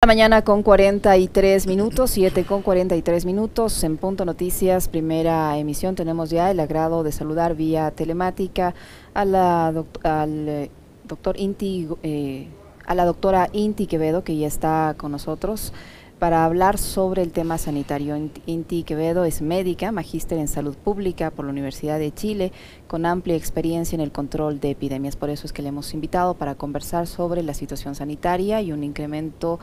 La mañana con 43 minutos, 7 con 43 minutos, en Punto Noticias, primera emisión, tenemos ya el agrado de saludar vía telemática a la al eh, doctor Inti, eh, a la doctora Inti Quevedo, que ya está con nosotros para hablar sobre el tema sanitario. Inti Quevedo es médica, magíster en salud pública por la Universidad de Chile, con amplia experiencia en el control de epidemias. Por eso es que le hemos invitado para conversar sobre la situación sanitaria y un incremento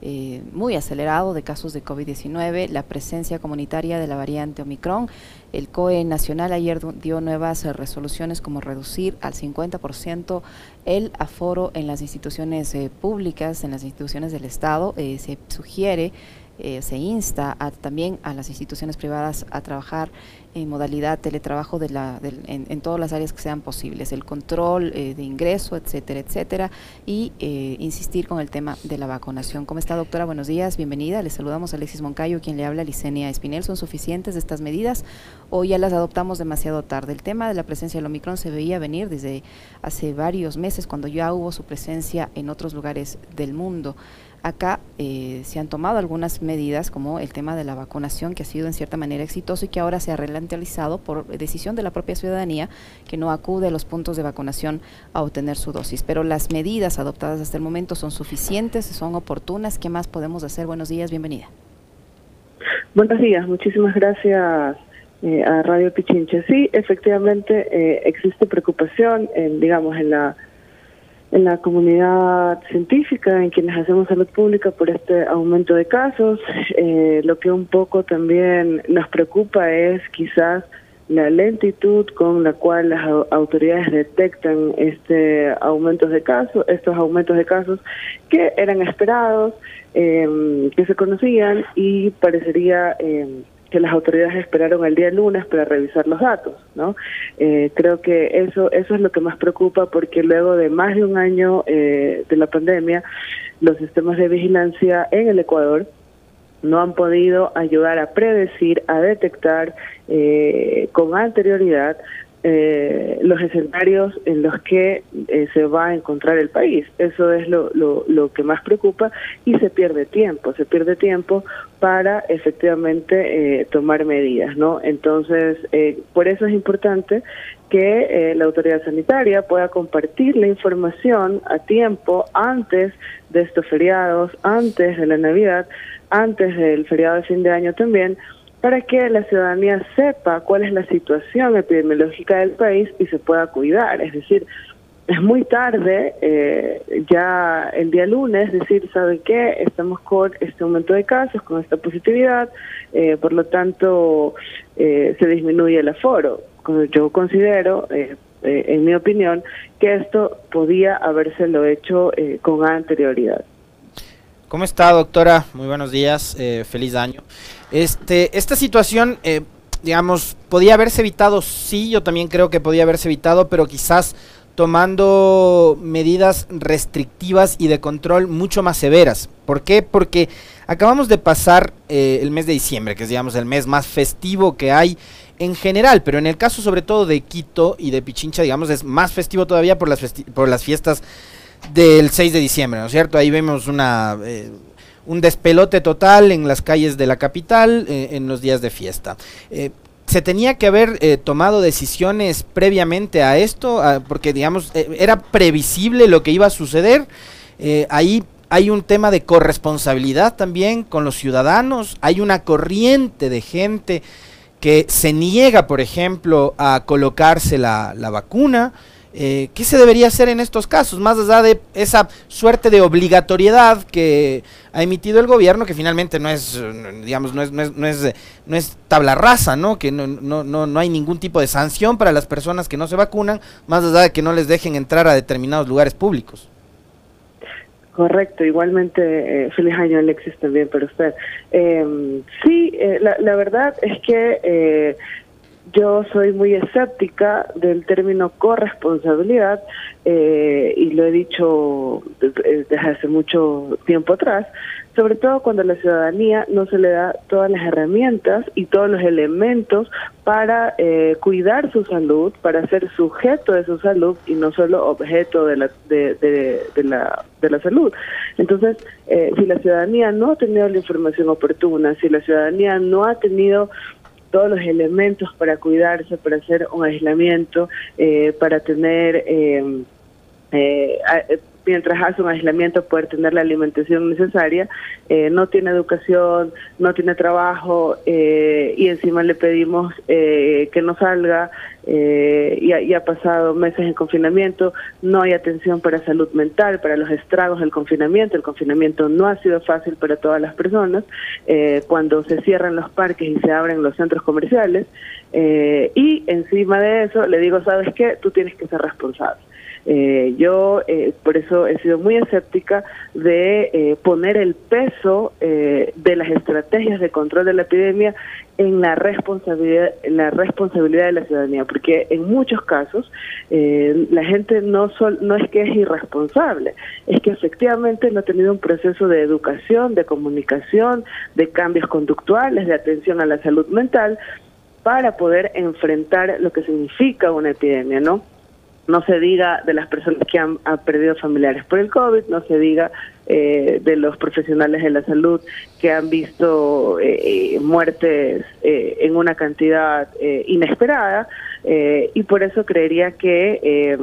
eh, muy acelerado de casos de COVID-19, la presencia comunitaria de la variante Omicron. El COE nacional ayer dio nuevas eh, resoluciones como reducir al 50% el aforo en las instituciones eh, públicas, en las instituciones del Estado. se sugiere eh, se insta también a las instituciones privadas a trabajar en modalidad teletrabajo de la, en, todas las áreas que sean posibles, el control eh, de ingreso, etcétera, etcétera, y eh, insistir con el tema de la vacunación. ¿Cómo está, doctora? Buenos días, bienvenida. Le saludamos a Alexis Moncayo, quien le habla, Licenia Espinel. ¿Son suficientes estas medidas o ya las adoptamos demasiado tarde? El tema de la presencia del Omicron se veía venir desde hace varios meses, cuando ya hubo su presencia en otros lugares del mundo. Acá eh, se han tomado algunas medidas como el tema de la vacunación que ha sido en cierta manera exitoso y que ahora se ha relantalizado por decisión de la propia ciudadanía que no acude a los puntos de vacunación a obtener su dosis. Pero las medidas adoptadas hasta el momento son suficientes, son oportunas. ¿Qué más podemos hacer? Buenos días, bienvenida. Buenos días, muchísimas gracias eh, a Radio Pichincha. Sí, efectivamente eh, existe preocupación, en, digamos, en la en la comunidad científica, en quienes hacemos salud pública por este aumento de casos. Eh, lo que un poco también nos preocupa es quizás la lentitud con la cual las autoridades detectan este aumentos de casos, estos aumentos de casos que eran esperados, eh, que se conocían y parecería eh, que las autoridades esperaron el día lunes para revisar los datos, ¿no? Eh, creo que eso eso es lo que más preocupa porque luego de más de un año eh, de la pandemia, los sistemas de vigilancia en el Ecuador no han podido ayudar a predecir, a detectar eh, con anterioridad eh, los escenarios en los que eh, se va a encontrar el país. Eso es lo, lo, lo, que más preocupa y se pierde tiempo, se pierde tiempo para efectivamente eh, tomar medidas, ¿no? Entonces, eh, por eso es importante que la autoridad sanitaria pueda compartir la información a tiempo antes de estos feriados, antes de la Navidad, antes del feriado de fin de año también, para que la ciudadanía sepa cuál es la situación epidemiológica del país y se pueda cuidar. Es decir, es muy tarde, eh, ya el día lunes, decir, ¿sabe qué? Estamos con este aumento de casos, con esta positividad, eh, por lo tanto eh, se disminuye el aforo. Yo considero, en mi opinión, que esto podía habérselo hecho con anterioridad. ¿Cómo está, doctora? Muy buenos días, feliz año. Este, esta situación, eh, digamos, podía haberse evitado, sí, yo también creo que podía haberse evitado, pero quizás tomando medidas restrictivas y de control mucho más severas. ¿Por qué? Porque acabamos de pasar eh, el mes de diciembre, que es digamos el mes más festivo que hay en general, pero en el caso sobre todo de Quito y de Pichincha, digamos, es más festivo todavía por las, por las fiestas del 6 de diciembre, ¿no es cierto? Ahí vemos una... Eh, un despelote total en las calles de la capital eh, en los días de fiesta. Eh, se tenía que haber tomado decisiones previamente a esto, porque digamos, era previsible lo que iba a suceder. ahí hay un tema de corresponsabilidad también con los ciudadanos, hay una corriente de gente que se niega, por ejemplo, a colocarse la, la vacuna. Eh, ¿Qué se debería hacer en estos casos? Más allá de esa suerte de obligatoriedad que ha emitido el gobierno, que finalmente no es, digamos, no es, no es, no es, no es tabla rasa, ¿no? Que no, no, no, no hay ningún tipo de sanción para las personas que no se vacunan, más allá de que no les dejen entrar a determinados lugares públicos. Correcto, igualmente eh, feliz año Alexis también para usted. Eh, sí, eh, la, la, verdad es que yo soy muy escéptica del término corresponsabilidad eh, y lo he dicho desde hace mucho tiempo atrás, sobre todo cuando a la ciudadanía no se le da todas las herramientas y todos los elementos para eh, cuidar su salud, para ser sujeto de su salud y no solo objeto de la, de, de, la, de la salud. Entonces, eh, si la ciudadanía no ha tenido la información oportuna, si la ciudadanía no ha tenido todos los elementos para cuidarse, para hacer un aislamiento, eh, para tener, eh, eh, mientras hace un aislamiento, poder tener la alimentación necesaria, no tiene educación, no tiene trabajo y encima le pedimos que no salga, eh, y, ha, pasado meses en confinamiento, no hay atención para salud mental, para los estragos del confinamiento, el confinamiento no ha sido fácil para todas las personas, eh, cuando se cierran los parques y se abren los centros comerciales, eh, y encima de eso le digo, ¿sabes qué? Tú tienes que ser responsable. Eh, yo eh, por eso he sido muy escéptica de eh, poner el peso eh, de las estrategias de control de la epidemia en la responsabilidad, en la responsabilidad de la ciudadanía, porque en muchos casos la gente no no es que es irresponsable, es que efectivamente no ha tenido un proceso de educación, de comunicación, de cambios conductuales, de atención a la salud mental para poder enfrentar lo que significa una epidemia, ¿no? No se diga de las personas que han, perdido familiares por el COVID, no se diga eh, de los profesionales de la salud que han visto eh, eh, muertes en una cantidad inesperada y por eso creería que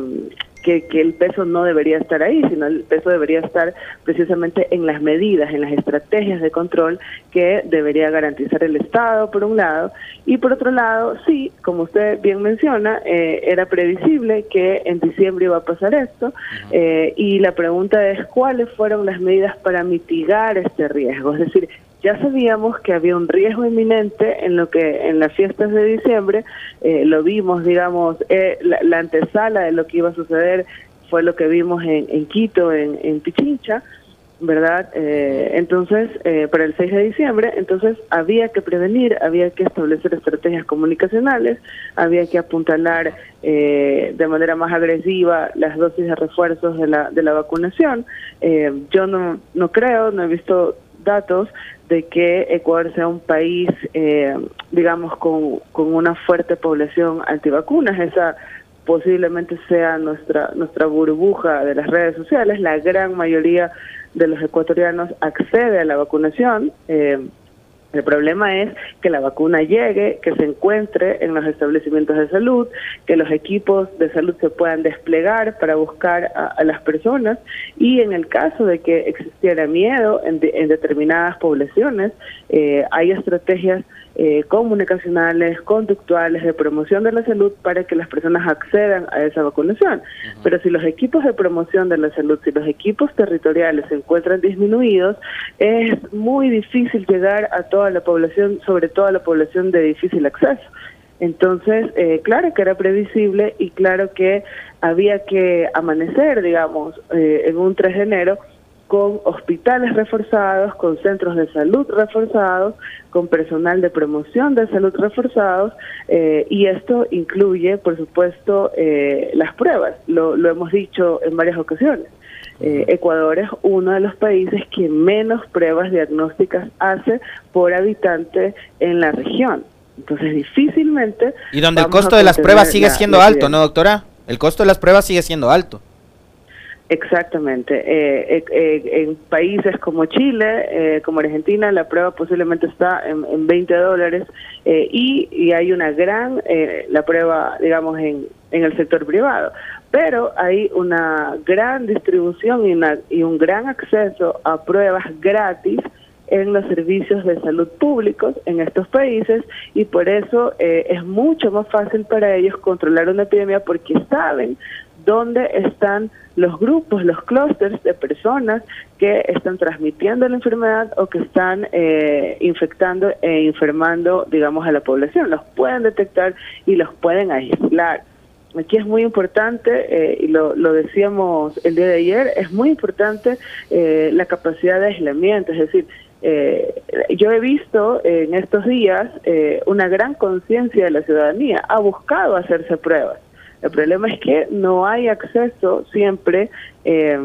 que, el peso no debería estar ahí, sino el peso debería estar precisamente en las medidas, en las estrategias de control que debería garantizar el Estado, por un lado, y por otro lado, sí, como usted bien menciona, eh, era previsible que en diciembre iba a pasar esto, eh, y la pregunta es cuáles fueron las medidas para mitigar este riesgo, es decir, ya sabíamos que había un riesgo inminente en lo que en las fiestas de diciembre eh, lo vimos, digamos, eh, la, antesala de lo que iba a suceder fue lo que vimos en, en Quito, en, Pichincha, ¿verdad? Eh, entonces, para el 6 de diciembre, entonces había que prevenir, había que establecer estrategias comunicacionales, había que apuntalar de manera más agresiva las dosis de refuerzos de la, de la vacunación. yo no, no creo, no he visto datos de que Ecuador sea un país, eh, digamos, con, con una fuerte población antivacunas. Esa posiblemente sea nuestra, nuestra burbuja de las redes sociales. La gran mayoría de los ecuatorianos accede a la vacunación. Eh, el problema es que la vacuna llegue, que se encuentre en los establecimientos de salud, que los equipos de salud se puedan desplegar para buscar a, las personas. Y en el caso de que existiera miedo en, determinadas poblaciones, eh, hay estrategias eh, comunicacionales, conductuales, de promoción de la salud para que las personas accedan a esa vacunación. Pero si los equipos de promoción de la salud, si los equipos territoriales se encuentran disminuidos, es muy difícil llegar a toda la población, sobre todo a la población de difícil acceso. Entonces, eh, claro que era previsible y claro que había que amanecer, digamos, eh, en un 3 de enero con hospitales reforzados, con centros de salud reforzados, con personal de promoción de salud reforzados, eh, y esto incluye, por supuesto, eh, las pruebas. Lo, lo, hemos dicho en varias ocasiones. Eh, Ecuador es uno de los países que menos pruebas diagnósticas hace por habitante en la región. Entonces, difícilmente. Y donde el costo de las pruebas sigue siendo alto, ¿no, doctora? El costo de las pruebas sigue siendo alto. Exactamente. Eh, eh, eh, en países como Chile, como Argentina, la prueba posiblemente está en, en 20 dólares y, y, hay una gran, la prueba, digamos, en, en el sector privado. Pero hay una gran distribución y, una, y un gran acceso a pruebas gratis en los servicios de salud públicos en estos países y por eso es mucho más fácil para ellos controlar una epidemia porque saben dónde están los grupos, los clústeres de personas que están transmitiendo la enfermedad o que están eh, infectando e enfermando, digamos, a la población. Los pueden detectar y los pueden aislar. Aquí es muy importante, eh, y lo, lo, decíamos el día de ayer, es muy importante eh, la capacidad de aislamiento, es decir, eh, yo he visto en estos días eh, una gran conciencia de la ciudadanía, ha buscado hacerse pruebas. El problema es que no hay acceso siempre eh,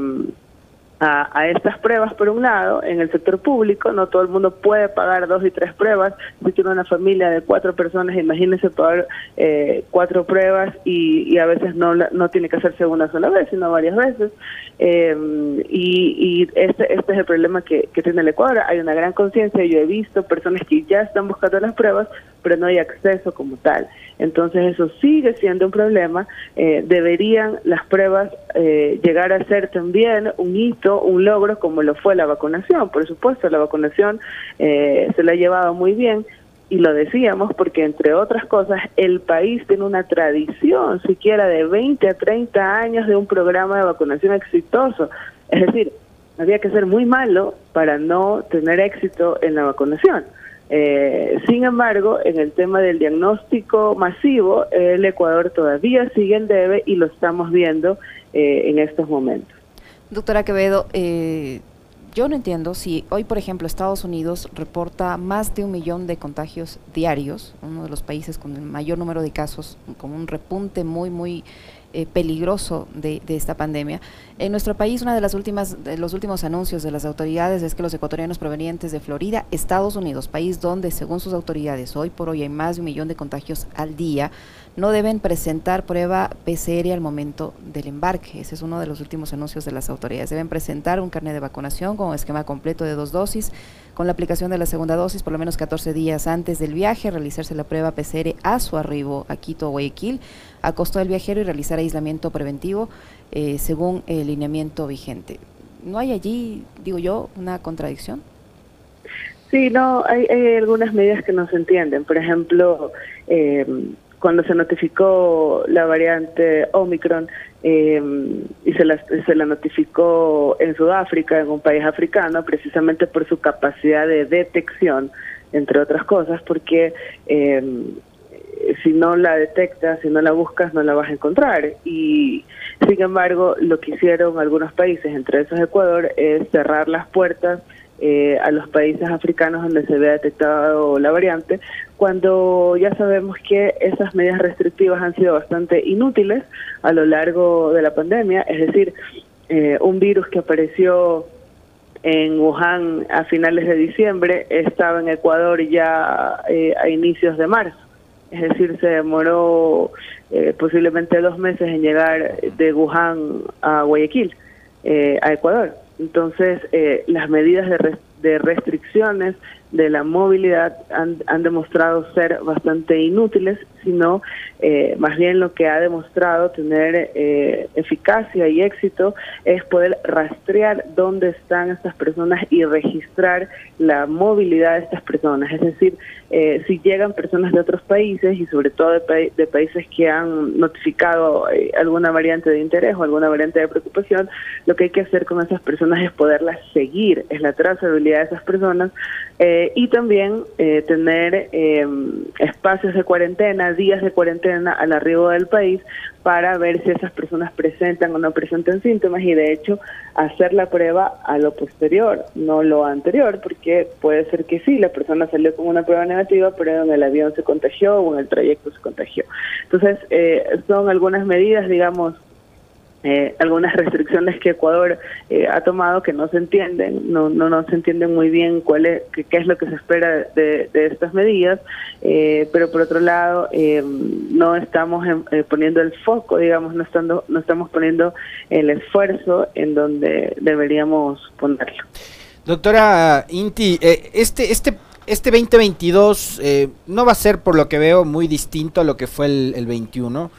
a, estas pruebas, por un lado, en el sector público, no todo el mundo puede pagar dos y tres pruebas. Si tiene una familia de cuatro personas, imagínese pagar eh, cuatro pruebas y, a veces no, no tiene que hacerse una sola vez, sino varias veces. Eh, y, este, este es el problema que, que tiene el Ecuador. Hay una gran conciencia, yo he visto personas que ya están buscando las pruebas, pero no hay acceso como tal. Entonces eso sigue siendo un problema. Eh, deberían las pruebas eh, llegar a ser también un hito, un logro como lo fue la vacunación. Por supuesto, la vacunación eh, se la ha llevado muy bien, y lo decíamos porque, entre otras cosas, el país tiene una tradición siquiera de 20 a 30 años de un programa de vacunación exitoso. Es decir, había que ser muy malo para no tener éxito en la vacunación. Eh, sin embargo, en el tema del diagnóstico masivo, el Ecuador todavía sigue en debe y lo estamos viendo eh, en estos momentos. Doctora Quevedo, eh, yo no entiendo si hoy, por ejemplo, Estados Unidos reporta más de un millón de contagios diarios, uno de los países con el mayor número de casos, con un repunte muy, muy eh, peligroso de, esta pandemia. En nuestro país, una de las últimas, de los últimos anuncios de las autoridades es que los ecuatorianos provenientes de Florida, Estados Unidos, país donde, según sus autoridades, hoy por hoy hay más de un millón de contagios al día, no deben presentar prueba PCR al momento del embarque. Ese es uno de los últimos anuncios de las autoridades. Deben presentar un carnet de vacunación con esquema completo de dos dosis, con la aplicación de la segunda dosis por lo menos 14 días antes del viaje, realizarse la prueba PCR a su arribo a Quito o Guayaquil a costo del viajero y realizar aislamiento preventivo eh, según el lineamiento vigente. ¿No hay allí, digo yo, una contradicción? Sí, no, hay, algunas medidas que no se entienden. Por ejemplo, eh, cuando se notificó la variante Omicron eh, y se la, se la notificó en Sudáfrica, en un país africano, precisamente por su capacidad de detección, entre otras cosas, porque si no la detectas, si no la buscas, no la vas a encontrar. Y sin embargo, lo que hicieron algunos países, entre esos Ecuador, es cerrar las puertas eh, a los países africanos donde se había detectado la variante, cuando ya sabemos que esas medidas restrictivas han sido bastante inútiles a lo largo de la pandemia, es decir, eh, un virus que apareció en Wuhan a finales de diciembre estaba en Ecuador ya eh, a inicios de marzo es decir, se demoró eh, posiblemente dos meses en llegar de Wuhan a Guayaquil, eh, a Ecuador. Entonces, eh, las medidas de, de restricciones de la movilidad han, demostrado ser bastante inútiles, sino eh, más bien lo que ha demostrado tener eh, eficacia y éxito es poder rastrear dónde están estas personas y registrar la movilidad de estas personas. Es decir, eh, si llegan personas de otros países y sobre todo de, de países que han notificado alguna variante de interés o alguna variante de preocupación, lo que hay que hacer con esas personas es poderlas seguir, es la trazabilidad de esas personas eh, y también eh, tener eh, espacios de cuarentena, días de cuarentena al arribo del país para ver si esas personas presentan o no presentan síntomas y de hecho hacer la prueba a lo posterior, no lo anterior, porque puede ser que sí, la persona salió con una prueba negativa, pero en el avión se contagió o en el trayecto se contagió. Entonces, son algunas medidas, digamos, eh, algunas restricciones que Ecuador eh, ha tomado que no se entienden, no, no, no se entienden muy bien cuál es, qué, es lo que se espera de, estas medidas, eh, pero por otro lado no estamos poniendo el foco, digamos, no, estando, no estamos poniendo el esfuerzo en donde deberíamos ponerlo. Doctora Inti, este, este, este 2022 no va a ser, por lo que veo, muy distinto a lo que fue el, el 21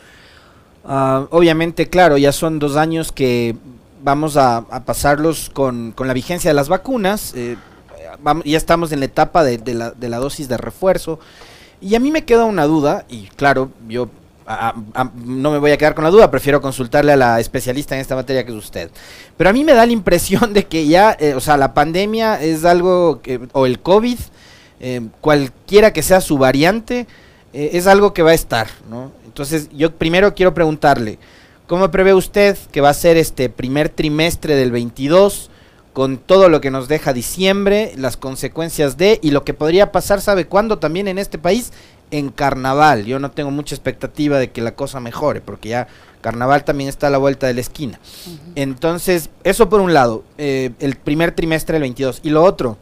Ah, obviamente, claro, ya son dos años que vamos a, pasarlos con, la vigencia de las vacunas. Eh, ya estamos en la etapa de, la, de, la, dosis de refuerzo. Y a mí me queda una duda, y claro, yo no me voy a quedar con la duda, prefiero consultarle a la especialista en esta materia que es usted. Pero a mí me da la impresión de que ya, eh, o sea, la pandemia es algo, que, o el COVID, eh, cualquiera que sea su variante, es algo que va a estar, ¿no? Entonces, yo primero quiero preguntarle, ¿cómo prevé usted que va a ser este primer trimestre del 22 con todo lo que nos deja diciembre, las consecuencias de y lo que podría pasar, ¿sabe cuándo? También en este país, en carnaval. Yo no tengo mucha expectativa de que la cosa mejore, porque ya carnaval también está a la vuelta de la esquina. Entonces, eso por un lado, eh, el primer trimestre del 22. Y lo otro,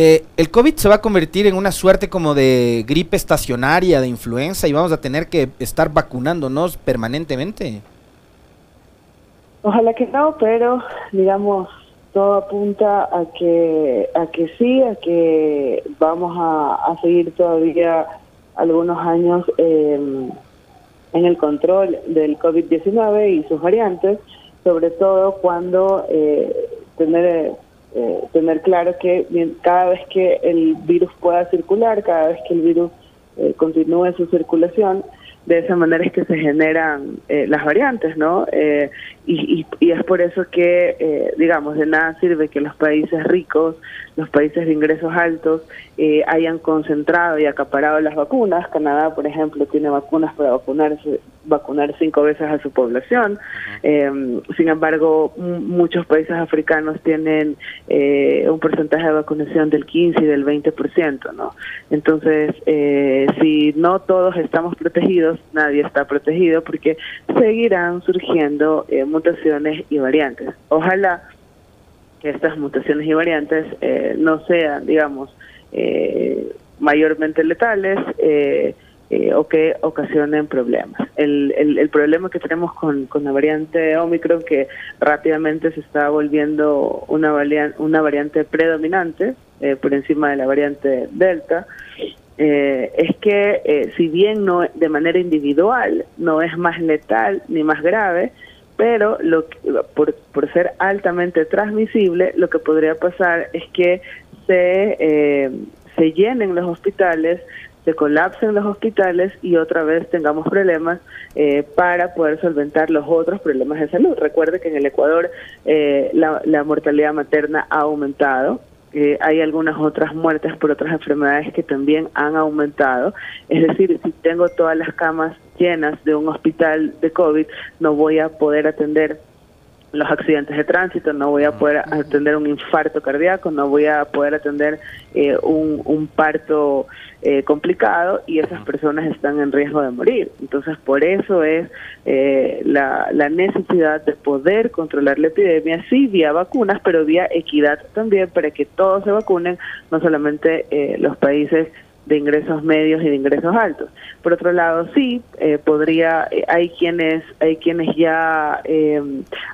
eh, el COVID se va a convertir en una suerte como de gripe estacionaria, de influenza, y vamos a tener que estar vacunándonos permanentemente. Ojalá que no, pero digamos, todo apunta a que, a que sí, a que vamos a, seguir todavía algunos años en el control del COVID-19 y sus variantes, sobre todo cuando eh, tener, eh, tener claro que cada vez que el virus pueda circular, cada vez que el virus eh, continúe su circulación, de esa manera es que se generan eh, las variantes, ¿no? Eh, y, y, es por eso que, eh, digamos, de nada sirve que los países ricos, los países de ingresos altos, hayan concentrado y acaparado las vacunas. Canadá, por ejemplo, tiene vacunas para vacunarse, vacunar cinco veces a su población. sin embargo, muchos países africanos tienen un porcentaje de vacunación del 15 y del 20%, ¿no? Entonces, si no todos estamos protegidos, nadie está protegido porque seguirán surgiendo eh, mutaciones y variantes. Ojalá que estas mutaciones y variantes eh, no sean, digamos, eh, mayormente letales o que ocasionen problemas. El, problema que tenemos con, la variante Omicron, que rápidamente se está volviendo una, una variante predominante por encima de la variante Delta, eh, es que eh, si bien no de manera individual no es más letal ni más grave, pero lo por, por ser altamente transmisible, lo que podría pasar es que se, eh, se llenen los hospitales, se colapsen los hospitales y otra vez tengamos problemas para poder solventar los otros problemas de salud. Recuerde que en el Ecuador la, la mortalidad materna ha aumentado, hay algunas otras muertes por otras enfermedades que también han aumentado. Es decir, si tengo todas las camas llenas de un hospital de COVID, no voy a poder atender los accidentes de tránsito, no voy a poder atender un infarto cardíaco, no voy a poder atender eh, un, un, parto eh, complicado y esas personas están en riesgo de morir. Entonces, por eso es eh, la, la necesidad de poder controlar la epidemia, sí, vía vacunas, pero vía equidad también para que todos se vacunen, no solamente los países de ingresos medios y de ingresos altos. Por otro lado, sí, eh, podría, eh, hay quienes, hay quienes ya eh,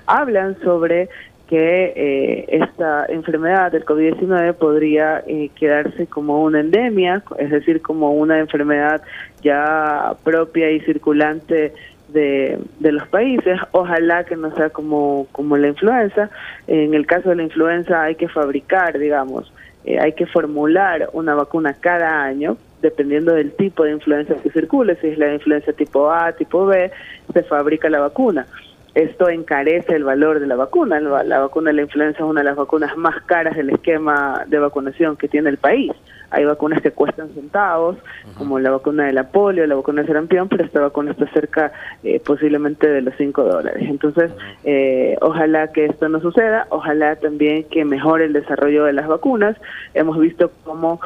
hablan sobre que esta enfermedad del COVID-19 podría quedarse como una endemia, es decir, como una enfermedad ya propia y circulante de, de, los países. Ojalá que no sea como, como la influenza. En el caso de la influenza hay que fabricar, digamos, eh, hay que formular una vacuna cada año, dependiendo del tipo de influenza que circule. Si es la influenza tipo A, tipo B, se fabrica la vacuna. Esto encarece el valor de la vacuna. La vacuna de la influenza es una de las vacunas más caras del esquema de vacunación que tiene el país. Hay vacunas que cuestan centavos, como la vacuna de la polio, la vacuna de sarampión, pero esta vacuna está cerca eh, posiblemente de los 5 dólares. Entonces, eh, ojalá que esto no suceda, ojalá también que mejore el desarrollo de las vacunas. Hemos visto cómo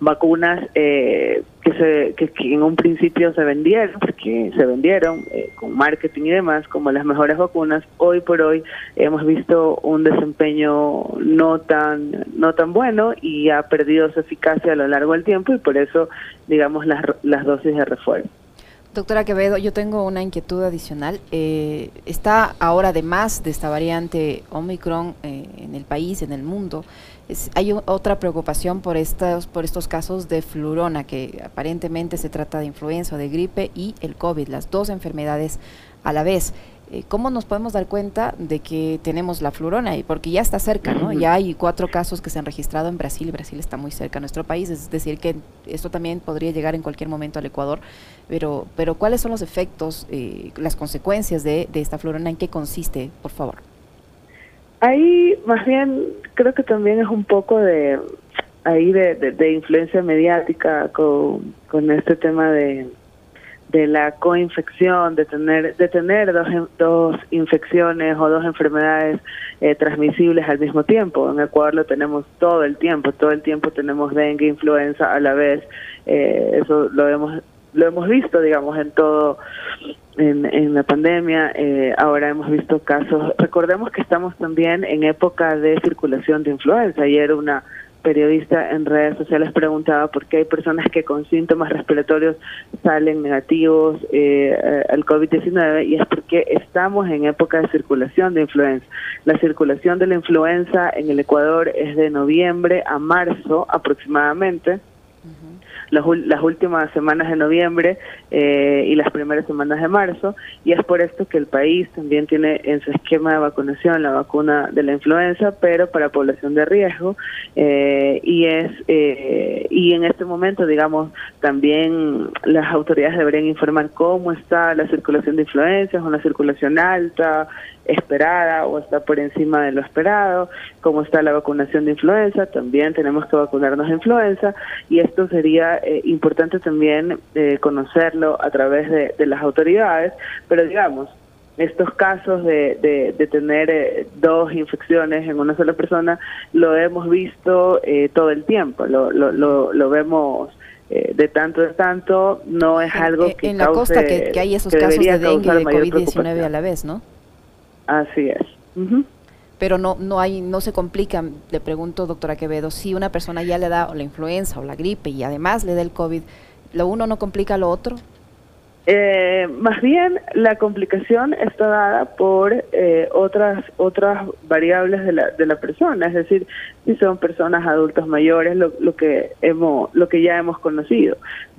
vacunas eh, que, se, que, en un principio se vendieron, porque se vendieron eh, con marketing y demás como las mejores vacunas, hoy por hoy hemos visto un desempeño no tan, no tan bueno y ha perdido su eficacia a lo largo del tiempo y por eso, digamos, las, las dosis de refuerzo. Doctora Quevedo, yo tengo una inquietud adicional. Eh, está ahora, además de esta variante Omicron en el país, en el mundo, hay otra preocupación por estos, por estos casos de flurona, que aparentemente se trata de influenza de gripe y el COVID, las dos enfermedades a la vez. Eh, ¿Cómo nos podemos dar cuenta de que tenemos la flurona? Porque ya está cerca, ¿no? Ya hay cuatro casos que se han registrado en Brasil. Brasil está muy cerca a nuestro país, es decir, que esto también podría llegar en cualquier momento al Ecuador. Pero, pero ¿cuáles son los efectos, eh, las consecuencias de, de esta flurona? ¿En qué consiste, por favor? Ahí más bien creo que también es un poco de ahí de, de, influencia mediática con, con este tema de, de la coinfección, de tener, de tener dos, dos infecciones o dos enfermedades eh, transmisibles al mismo tiempo. En Ecuador lo tenemos todo el tiempo, todo el tiempo tenemos dengue, influenza a la vez. Eh, eso lo hemos lo hemos visto, digamos, en todo, en, la pandemia. Eh, ahora hemos visto casos. Recordemos que estamos también en época de circulación de influenza. Ayer una periodista en redes sociales preguntaba por qué hay personas que con síntomas respiratorios salen negativos eh, al COVID-19 y es porque estamos en época de circulación de influenza. La circulación de la influenza en el Ecuador es de noviembre a marzo aproximadamente las, las últimas semanas de noviembre eh, y las primeras semanas de marzo, y es por esto que el país también tiene en su esquema de vacunación la vacuna de la influenza, pero para población de riesgo, eh, y es eh, y en este momento, digamos, también las autoridades deberían informar cómo está la circulación de influenza, es una circulación alta, esperada o está por encima de lo esperado, cómo está la vacunación de influenza, también tenemos que vacunarnos de influenza y esto sería eh, importante también eh, conocerlo a través de, las autoridades, pero digamos, estos casos de, de, tener eh, dos infecciones en una sola persona lo hemos visto todo el tiempo, lo, lo, lo, vemos de tanto en tanto, no es algo que... En la costa que, hay esos casos de dengue y de COVID-19 a la vez, ¿no? Así es. Pero no, no hay, no se complica, le pregunto, doctora Quevedo, si una persona ya le da la influenza o la gripe y además le da el COVID, ¿lo uno no complica lo otro? Eh, más bien la complicación está dada por eh, otras otras variables de la, de la persona, es decir, si son personas adultos mayores, lo, lo que hemos lo que ya hemos conocido,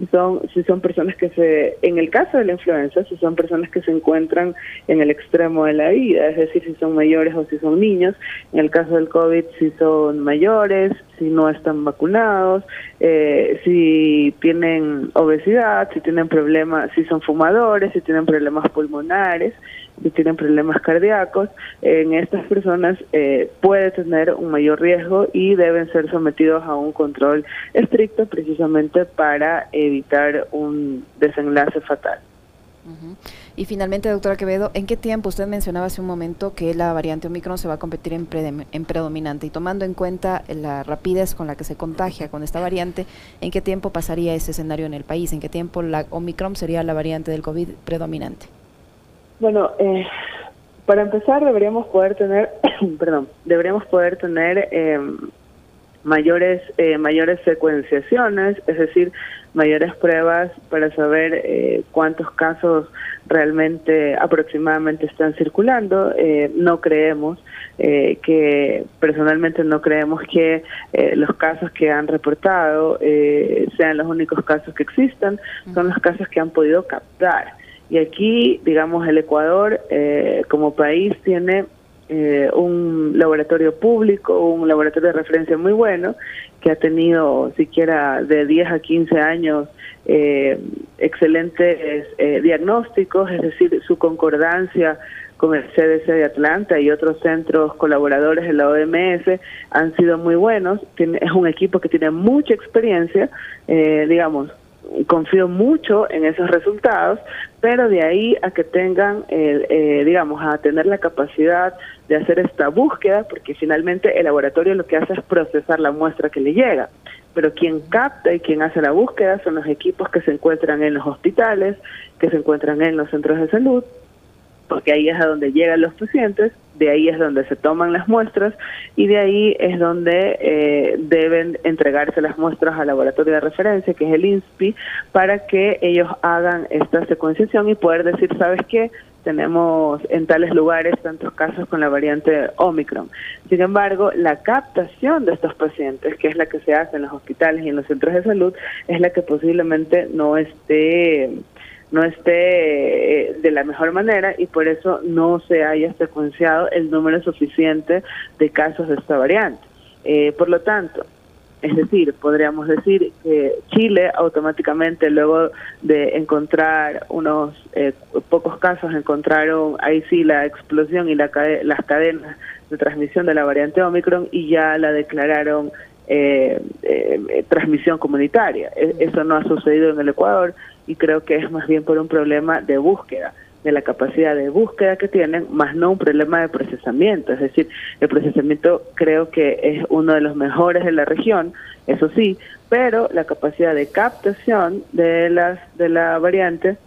son si son personas que se en el caso de la influenza, si son personas que se encuentran en el extremo de la vida, es decir, si son mayores o si son niños, en el caso del COVID si son mayores, si no están vacunados, eh, si tienen obesidad, si tienen problemas, si son fumadores, si tienen problemas pulmonares, si tienen problemas cardíacos, en estas personas eh, puede tener un mayor riesgo y deben ser sometidos a un control estricto precisamente para evitar un desenlace fatal. Y finalmente, doctora Quevedo, ¿en qué tiempo usted mencionaba hace un momento que la variante Omicron se va a competir en, en predominante? Y tomando en cuenta la rapidez con la que se contagia con esta variante, ¿en qué tiempo pasaría ese escenario en el país? ¿En qué tiempo la Omicron sería la variante del COVID predominante? Bueno, eh, para empezar deberíamos poder tener, perdón, deberíamos poder tener eh, mayores eh, mayores secuenciaciones, es decir, mayores pruebas para saber eh, cuántos casos realmente aproximadamente están circulando. Eh, no creemos eh, que, personalmente no creemos que los casos que han reportado sean los únicos casos que existan, son los casos que han podido captar. Y aquí, digamos, el Ecuador como país tiene eh, un laboratorio público, un laboratorio de referencia muy bueno, que ha tenido siquiera de 10 a 15 años eh, excelentes eh, diagnósticos, es decir, su concordancia con el CDC de Atlanta y otros centros colaboradores de la OMS han sido muy buenos. es un equipo que tiene mucha experiencia, digamos, confío mucho en esos resultados, pero de ahí a que tengan, eh, digamos, a tener la capacidad de hacer esta búsqueda, porque finalmente el laboratorio lo que hace es procesar la muestra que le llega, pero quien capta y quien hace la búsqueda son los equipos que se encuentran en los hospitales, que se encuentran en los centros de salud, porque ahí es a donde llegan los pacientes, de ahí es donde se toman las muestras y de ahí es donde eh, deben entregarse las muestras al laboratorio de referencia, que es el INSPI, para que ellos hagan esta secuenciación y poder decir, ¿sabes qué? Tenemos en tales lugares tantos casos con la variante Omicron. Sin embargo, la captación de estos pacientes, que es la que se hace en los hospitales y en los centros de salud, es la que posiblemente no esté no esté eh, de la mejor manera y por eso no se haya secuenciado el número suficiente de casos de esta variante. Eh, por lo tanto, es decir, podríamos decir que Chile automáticamente luego de encontrar unos eh, pocos casos encontraron ahí sí la explosión y la las cadenas de transmisión de la variante Omicron y ya la declararon transmisión comunitaria. E, eso no ha sucedido en el Ecuador y creo que es más bien por un problema de búsqueda de la capacidad de búsqueda que tienen, más no un problema de procesamiento. Es decir, el procesamiento creo que es uno de los mejores de la región, eso sí, pero la capacidad de captación de las de la variante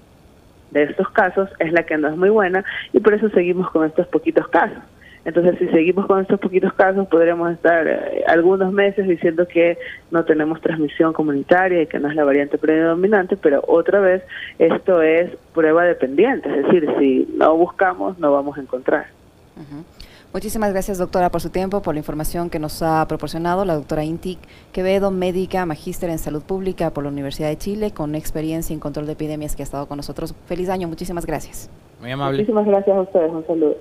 de estos casos es la que no es muy buena y por eso seguimos con estos poquitos casos. Entonces, si seguimos con estos poquitos casos, podremos estar eh, algunos meses diciendo que no tenemos transmisión comunitaria y que no es la variante predominante, pero otra vez esto es prueba dependiente, es decir, si no buscamos, no vamos a encontrar. Muchísimas gracias, doctora, por su tiempo, por la información que nos ha proporcionado la doctora Inti Quevedo, médica, magíster en salud pública por la Universidad de Chile, con experiencia en control de epidemias que ha estado con nosotros. Feliz año, muchísimas gracias. Muy amable. Muchísimas gracias a ustedes, un saludo.